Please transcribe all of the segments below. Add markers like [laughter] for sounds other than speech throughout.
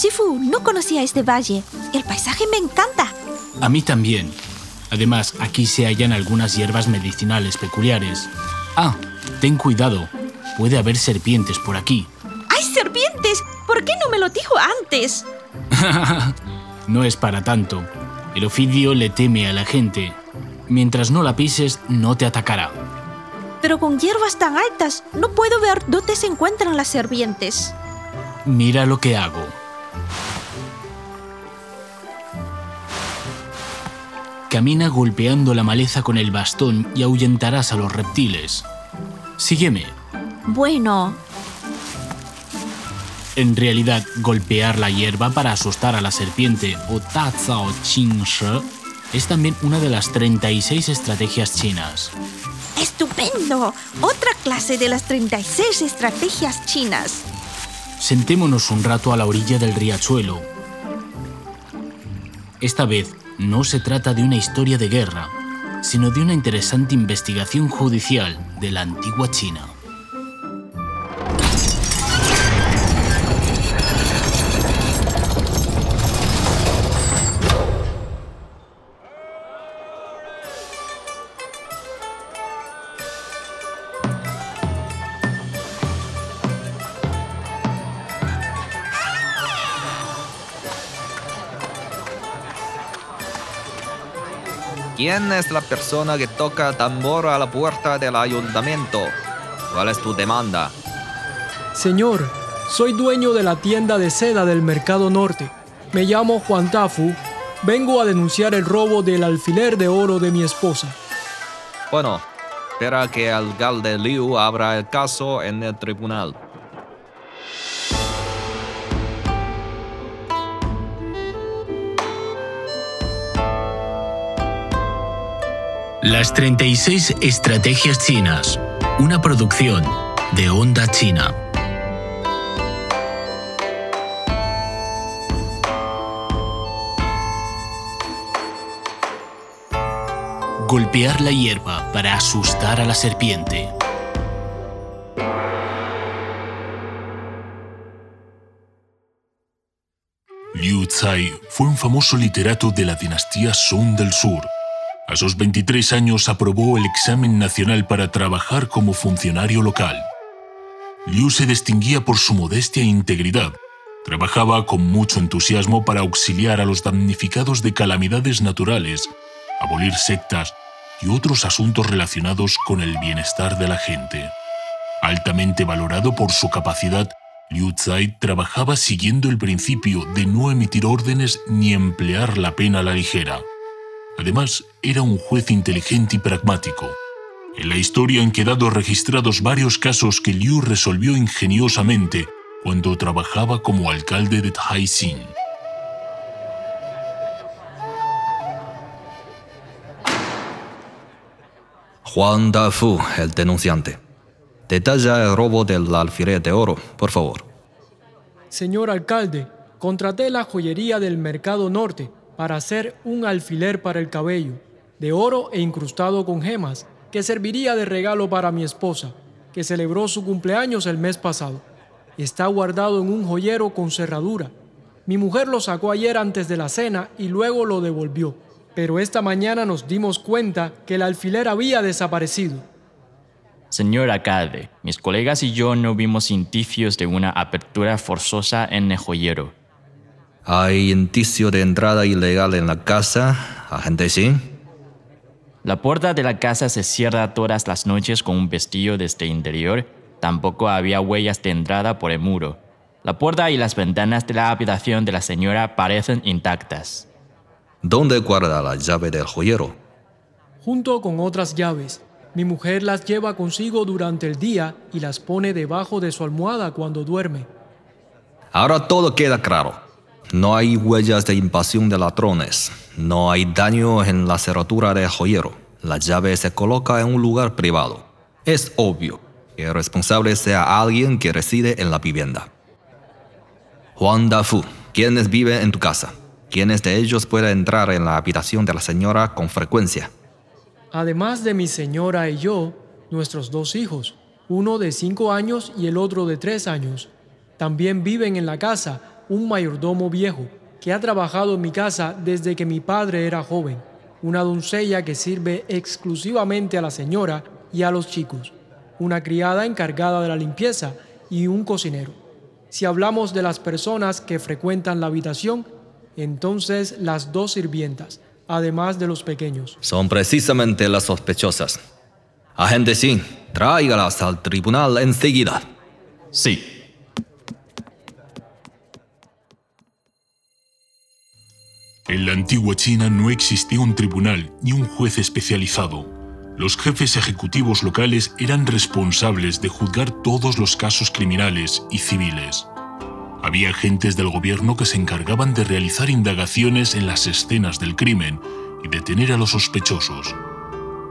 Sifu, no conocía este valle. El paisaje me encanta. A mí también. Además, aquí se hallan algunas hierbas medicinales peculiares. Ah, ten cuidado. Puede haber serpientes por aquí. ¡Hay serpientes! ¿Por qué no me lo dijo antes? [laughs] no es para tanto. El ofidio le teme a la gente. Mientras no la pises, no te atacará. Pero con hierbas tan altas, no puedo ver dónde se encuentran las serpientes. Mira lo que hago. Camina golpeando la maleza con el bastón y ahuyentarás a los reptiles. Sígueme. Bueno. En realidad, golpear la hierba para asustar a la serpiente o Ta Zao Qing Shi es también una de las 36 estrategias chinas. ¡Estupendo! Otra clase de las 36 estrategias chinas. Sentémonos un rato a la orilla del riachuelo. Esta vez no se trata de una historia de guerra, sino de una interesante investigación judicial de la antigua China. ¿Quién es la persona que toca tambor a la puerta del ayuntamiento? ¿Cuál es tu demanda? Señor, soy dueño de la tienda de seda del Mercado Norte. Me llamo Juan Tafu. Vengo a denunciar el robo del alfiler de oro de mi esposa. Bueno, espera que el alcalde Liu abra el caso en el tribunal. Las 36 Estrategias Chinas, una producción de Onda China. Golpear la hierba para asustar a la serpiente. Liu Tsai fue un famoso literato de la dinastía Song del Sur a sus 23 años aprobó el examen nacional para trabajar como funcionario local. Liu se distinguía por su modestia e integridad. Trabajaba con mucho entusiasmo para auxiliar a los damnificados de calamidades naturales, abolir sectas y otros asuntos relacionados con el bienestar de la gente. Altamente valorado por su capacidad, Liu Zai trabajaba siguiendo el principio de no emitir órdenes ni emplear la pena a la ligera. Además, era un juez inteligente y pragmático. En la historia han quedado registrados varios casos que Liu resolvió ingeniosamente cuando trabajaba como alcalde de Taixing. Juan Dafu, el denunciante. Detalla el robo del alfiler de oro, por favor. Señor alcalde, contraté la joyería del Mercado Norte para hacer un alfiler para el cabello, de oro e incrustado con gemas, que serviría de regalo para mi esposa, que celebró su cumpleaños el mes pasado. Está guardado en un joyero con cerradura. Mi mujer lo sacó ayer antes de la cena y luego lo devolvió. Pero esta mañana nos dimos cuenta que el alfiler había desaparecido. Señor alcalde, mis colegas y yo no vimos indicios de una apertura forzosa en el joyero. ¿Hay indicio de entrada ilegal en la casa, agente sí? La puerta de la casa se cierra todas las noches con un pestillo desde el interior. Tampoco había huellas de entrada por el muro. La puerta y las ventanas de la habitación de la señora parecen intactas. ¿Dónde guarda la llave del joyero? Junto con otras llaves. Mi mujer las lleva consigo durante el día y las pone debajo de su almohada cuando duerme. Ahora todo queda claro. No hay huellas de invasión de ladrones. No hay daño en la cerradura del joyero. La llave se coloca en un lugar privado. Es obvio que el responsable sea alguien que reside en la vivienda. Juan Dafu, ¿quiénes viven en tu casa? ¿Quiénes de ellos pueden entrar en la habitación de la señora con frecuencia? Además de mi señora y yo, nuestros dos hijos, uno de cinco años y el otro de tres años, también viven en la casa un mayordomo viejo que ha trabajado en mi casa desde que mi padre era joven, una doncella que sirve exclusivamente a la señora y a los chicos, una criada encargada de la limpieza y un cocinero. Si hablamos de las personas que frecuentan la habitación, entonces las dos sirvientas, además de los pequeños. Son precisamente las sospechosas. Agente Xin, tráigalas al tribunal enseguida. Sí. Antigua China no existía un tribunal ni un juez especializado. Los jefes ejecutivos locales eran responsables de juzgar todos los casos criminales y civiles. Había agentes del gobierno que se encargaban de realizar indagaciones en las escenas del crimen y detener a los sospechosos.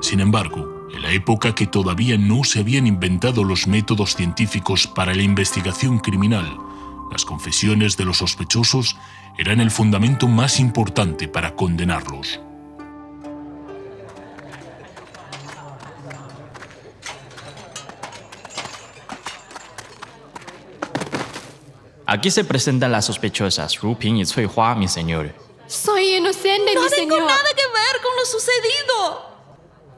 Sin embargo, en la época que todavía no se habían inventado los métodos científicos para la investigación criminal, las confesiones de los sospechosos eran el fundamento más importante para condenarlos. Aquí se presentan las sospechosas, Ru Ping y Cui Hua, mi señor. Soy inocente, No mi tengo señor. nada que ver con lo sucedido.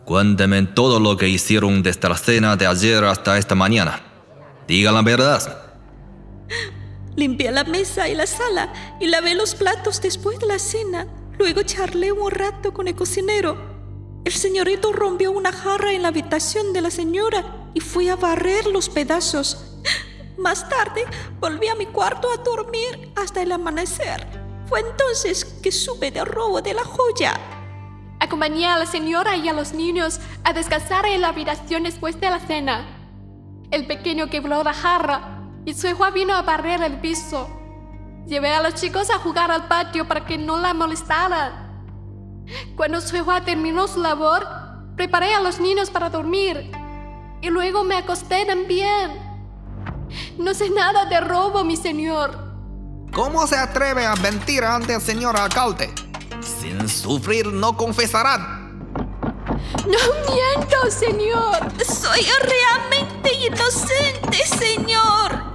Cuénteme todo lo que hicieron desde la cena de ayer hasta esta mañana. Diga la verdad. Limpié la mesa y la sala y lavé los platos después de la cena. Luego charlé un rato con el cocinero. El señorito rompió una jarra en la habitación de la señora y fui a barrer los pedazos. Más tarde volví a mi cuarto a dormir hasta el amanecer. Fue entonces que supe del robo de la joya. Acompañé a la señora y a los niños a descansar en la habitación después de la cena. El pequeño quebró la jarra y su hija vino a barrer el piso. Llevé a los chicos a jugar al patio para que no la molestaran. Cuando su hija terminó su labor, preparé a los niños para dormir. Y luego me acosté también. No sé nada de robo, mi señor. ¿Cómo se atreve a mentir ante el señor alcalde? Sin sufrir no confesarán. No miento, señor. Soy realmente inocente, señor.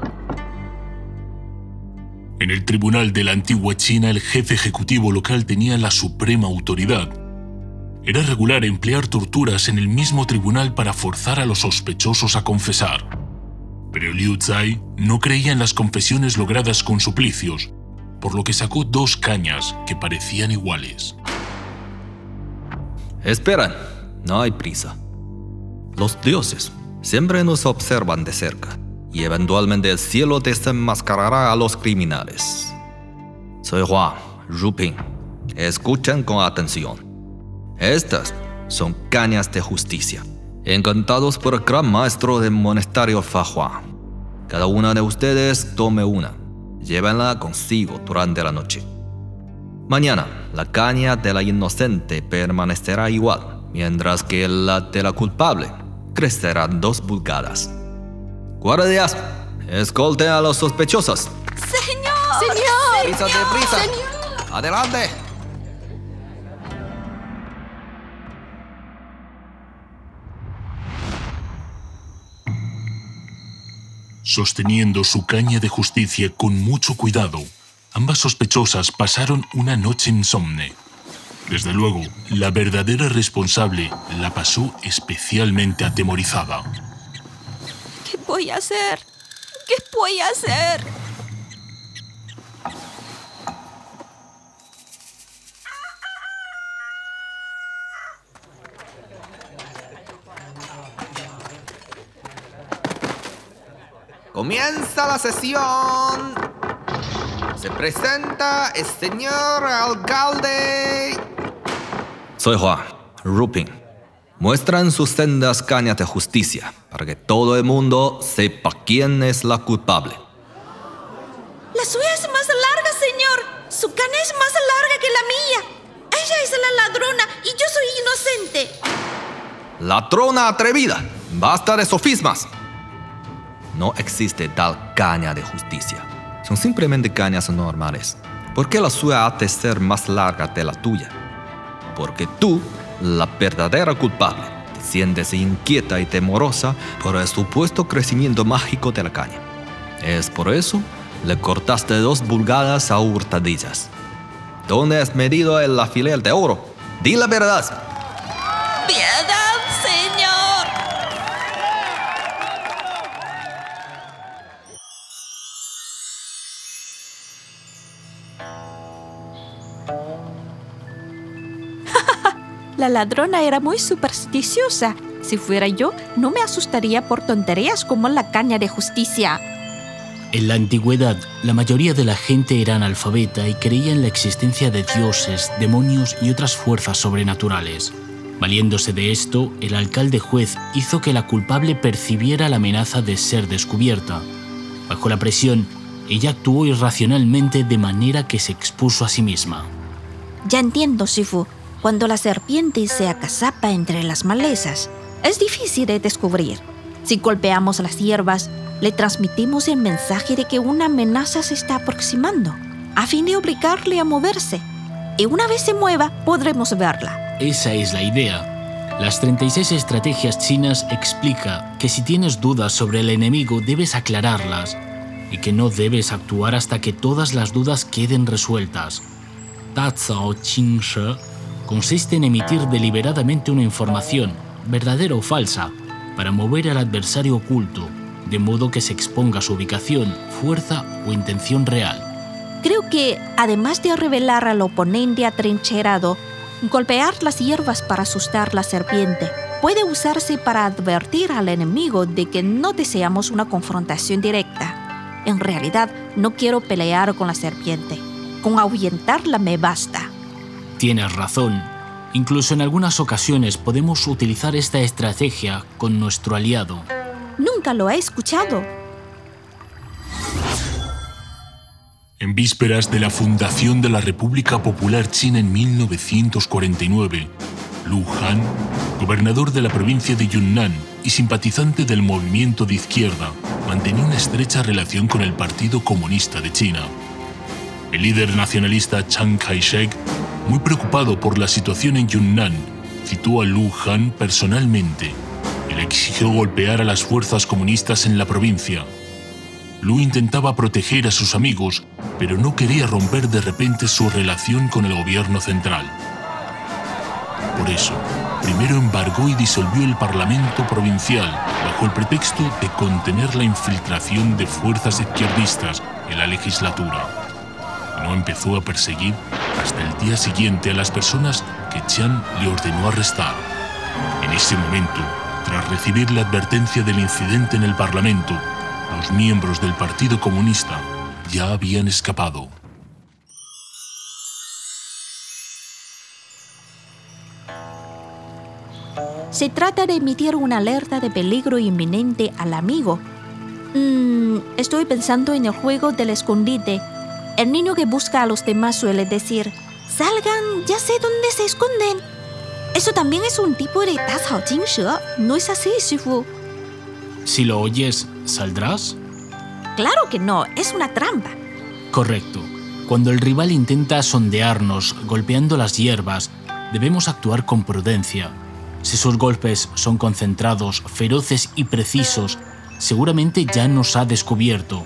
En el tribunal de la antigua China, el jefe ejecutivo local tenía la suprema autoridad. Era regular emplear torturas en el mismo tribunal para forzar a los sospechosos a confesar. Pero Liu Zai no creía en las confesiones logradas con suplicios, por lo que sacó dos cañas que parecían iguales. Esperan, no hay prisa. Los dioses siempre nos observan de cerca y eventualmente el cielo desenmascarará a los criminales. Soy Hua, Ruping. Escuchen con atención. Estas son cañas de justicia, encantados por el gran maestro del monasterio Fa Cada una de ustedes tome una. Llévenla consigo durante la noche. Mañana, la caña de la inocente permanecerá igual, mientras que la de la culpable crecerá dos pulgadas. Guardias, escolten a los sospechosos. Señor. Señor. ¡Prisa, deprisa! Señor. ¡Adelante! Sosteniendo su caña de justicia con mucho cuidado, ambas sospechosas pasaron una noche insomne. Desde luego, la verdadera responsable la pasó especialmente atemorizada. ¿Qué voy a hacer? ¿Qué voy a hacer? Comienza la sesión. Se presenta el señor alcalde. Soy Juan, Rupin. Muestran sus sendas cañas de justicia para que todo el mundo sepa quién es la culpable. La suya es más larga, señor. Su cana es más larga que la mía. Ella es la ladrona y yo soy inocente. Latrona atrevida. Basta de sofismas. No existe tal caña de justicia. Son simplemente cañas normales. ¿Por qué la suya ha de ser más larga de la tuya? Porque tú, la verdadera culpable, sientes inquieta y temorosa por el supuesto crecimiento mágico de la caña. Es por eso le cortaste dos pulgadas a hurtadillas. ¿Dónde has medido el alfiler de oro? Di la verdad. La ladrona era muy supersticiosa. Si fuera yo, no me asustaría por tonterías como la caña de justicia. En la antigüedad, la mayoría de la gente era analfabeta y creía en la existencia de dioses, demonios y otras fuerzas sobrenaturales. Valiéndose de esto, el alcalde juez hizo que la culpable percibiera la amenaza de ser descubierta. Bajo la presión, ella actuó irracionalmente de manera que se expuso a sí misma. Ya entiendo, Shifu. Cuando la serpiente se acazapa entre las malezas, es difícil de descubrir. Si golpeamos las hierbas, le transmitimos el mensaje de que una amenaza se está aproximando, a fin de obligarle a moverse. Y una vez se mueva, podremos verla. Esa es la idea. Las 36 estrategias chinas explica que si tienes dudas sobre el enemigo debes aclararlas y que no debes actuar hasta que todas las dudas queden resueltas. Consiste en emitir deliberadamente una información, verdadera o falsa, para mover al adversario oculto, de modo que se exponga su ubicación, fuerza o intención real. Creo que, además de revelar al oponente atrincherado, golpear las hierbas para asustar la serpiente puede usarse para advertir al enemigo de que no deseamos una confrontación directa. En realidad, no quiero pelear con la serpiente. Con ahuyentarla me basta. Tienes razón. Incluso en algunas ocasiones podemos utilizar esta estrategia con nuestro aliado. Nunca lo he escuchado. En vísperas de la fundación de la República Popular China en 1949, Lu Han, gobernador de la provincia de Yunnan y simpatizante del movimiento de izquierda, mantenía una estrecha relación con el Partido Comunista de China. El líder nacionalista Chiang Kai-shek, muy preocupado por la situación en Yunnan, citó a Lu Han personalmente y le exigió golpear a las fuerzas comunistas en la provincia. Lu intentaba proteger a sus amigos, pero no quería romper de repente su relación con el gobierno central. Por eso, primero embargó y disolvió el Parlamento provincial bajo el pretexto de contener la infiltración de fuerzas izquierdistas en la legislatura. No empezó a perseguir hasta el día siguiente a las personas que Chan le ordenó arrestar. En ese momento, tras recibir la advertencia del incidente en el Parlamento, los miembros del Partido Comunista ya habían escapado. Se trata de emitir una alerta de peligro inminente al amigo. Mm, estoy pensando en el juego del escondite. El niño que busca a los demás suele decir, salgan, ya sé dónde se esconden. Eso también es un tipo de Tazao Jingshe. ¿No es así, Shifu? Si lo oyes, ¿saldrás? Claro que no, es una trampa. Correcto. Cuando el rival intenta sondearnos golpeando las hierbas, debemos actuar con prudencia. Si sus golpes son concentrados, feroces y precisos, seguramente ya nos ha descubierto.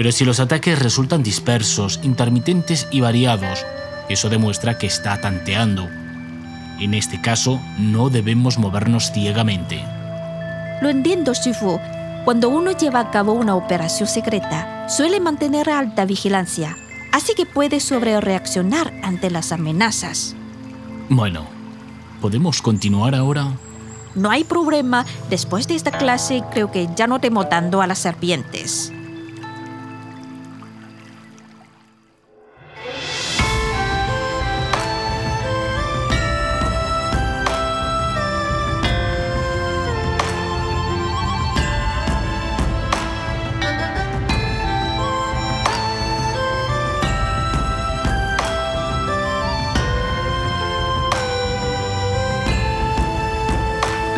Pero si los ataques resultan dispersos, intermitentes y variados, eso demuestra que está tanteando. En este caso, no debemos movernos ciegamente. Lo entiendo, Shifu. Cuando uno lleva a cabo una operación secreta, suele mantener alta vigilancia, así que puede sobrereaccionar ante las amenazas. Bueno, ¿podemos continuar ahora? No hay problema, después de esta clase creo que ya no temo tanto a las serpientes.